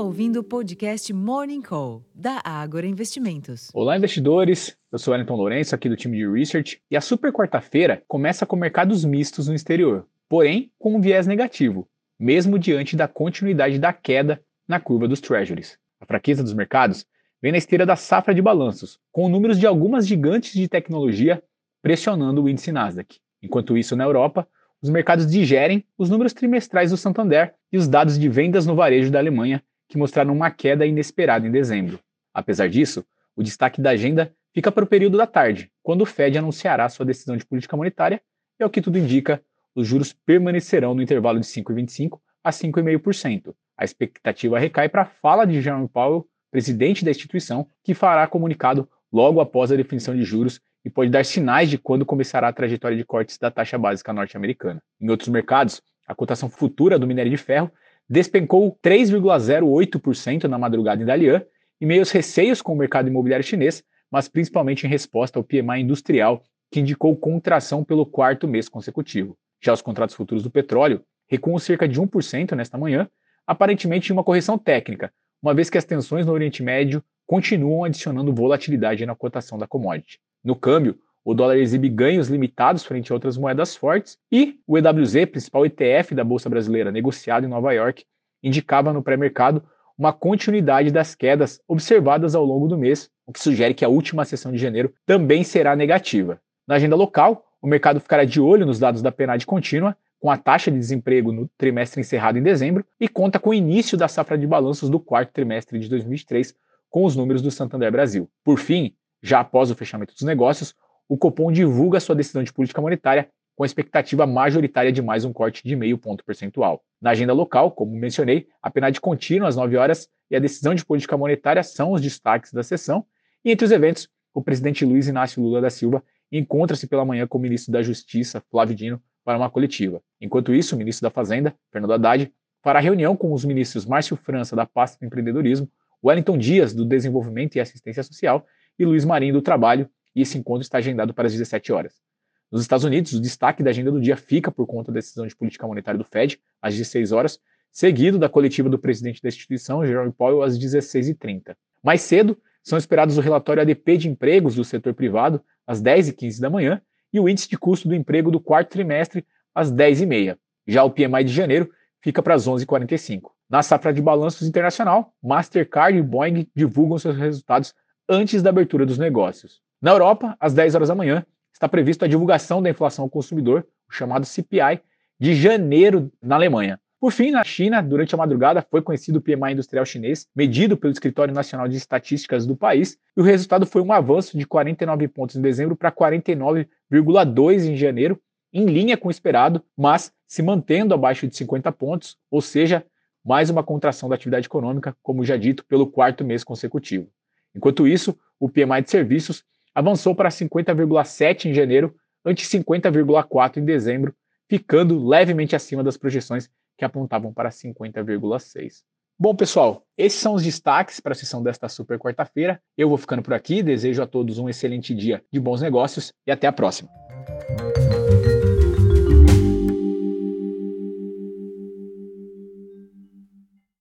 está ouvindo o podcast Morning Call, da Ágora Investimentos. Olá, investidores! Eu sou Wellington Lourenço, aqui do time de Research, e a super quarta-feira começa com mercados mistos no exterior, porém com um viés negativo, mesmo diante da continuidade da queda na curva dos treasuries. A fraqueza dos mercados vem na esteira da safra de balanços, com números de algumas gigantes de tecnologia pressionando o índice Nasdaq. Enquanto isso, na Europa, os mercados digerem os números trimestrais do Santander e os dados de vendas no varejo da Alemanha, que mostraram uma queda inesperada em dezembro. Apesar disso, o destaque da agenda fica para o período da tarde, quando o Fed anunciará sua decisão de política monetária e, ao que tudo indica, os juros permanecerão no intervalo de 5,25% a 5,5%. A expectativa recai para a fala de Jerome Powell, presidente da instituição, que fará comunicado logo após a definição de juros e pode dar sinais de quando começará a trajetória de cortes da taxa básica norte-americana. Em outros mercados, a cotação futura do minério de ferro despencou 3,08% na madrugada em Dalian, e meios receios com o mercado imobiliário chinês, mas principalmente em resposta ao PMI industrial, que indicou contração pelo quarto mês consecutivo. Já os contratos futuros do petróleo recuam cerca de 1% nesta manhã, aparentemente em uma correção técnica, uma vez que as tensões no Oriente Médio continuam adicionando volatilidade na cotação da commodity. No câmbio, o dólar exibe ganhos limitados frente a outras moedas fortes e o EWZ, principal ETF da Bolsa Brasileira negociado em Nova York, indicava no pré-mercado uma continuidade das quedas observadas ao longo do mês, o que sugere que a última sessão de janeiro também será negativa. Na agenda local, o mercado ficará de olho nos dados da PNAD contínua, com a taxa de desemprego no trimestre encerrado em dezembro e conta com o início da safra de balanços do quarto trimestre de 2023, com os números do Santander Brasil. Por fim, já após o fechamento dos negócios, o Copom divulga sua decisão de política monetária com a expectativa majoritária de mais um corte de meio ponto percentual. Na agenda local, como mencionei, a PNAD contínua às 9 horas e a decisão de política monetária são os destaques da sessão. E entre os eventos, o presidente Luiz Inácio Lula da Silva encontra-se pela manhã com o ministro da Justiça, Flávio Dino, para uma coletiva. Enquanto isso, o ministro da Fazenda, Fernando Haddad, fará reunião com os ministros Márcio França, da pasta do empreendedorismo, Wellington Dias, do Desenvolvimento e Assistência Social, e Luiz Marinho, do Trabalho, e esse encontro está agendado para as 17 horas. Nos Estados Unidos, o destaque da agenda do dia fica por conta da decisão de política monetária do Fed, às 16 horas, seguido da coletiva do presidente da instituição, Jerome Powell, às 16h30. Mais cedo, são esperados o relatório ADP de empregos do setor privado, às 10h15 da manhã, e o índice de custo do emprego do quarto trimestre, às 10h30. Já o PMI de janeiro fica para as 11h45. Na safra de balanços internacional, Mastercard e Boeing divulgam seus resultados antes da abertura dos negócios. Na Europa, às 10 horas da manhã, está prevista a divulgação da inflação ao consumidor, o chamado CPI, de janeiro na Alemanha. Por fim, na China, durante a madrugada, foi conhecido o PMI industrial chinês, medido pelo Escritório Nacional de Estatísticas do país, e o resultado foi um avanço de 49 pontos em dezembro para 49,2 em janeiro, em linha com o esperado, mas se mantendo abaixo de 50 pontos, ou seja, mais uma contração da atividade econômica, como já dito, pelo quarto mês consecutivo. Enquanto isso, o PMI de serviços avançou para 50,7 em janeiro, ante 50,4 em dezembro, ficando levemente acima das projeções que apontavam para 50,6. Bom, pessoal, esses são os destaques para a sessão desta super quarta-feira. Eu vou ficando por aqui, desejo a todos um excelente dia de bons negócios e até a próxima.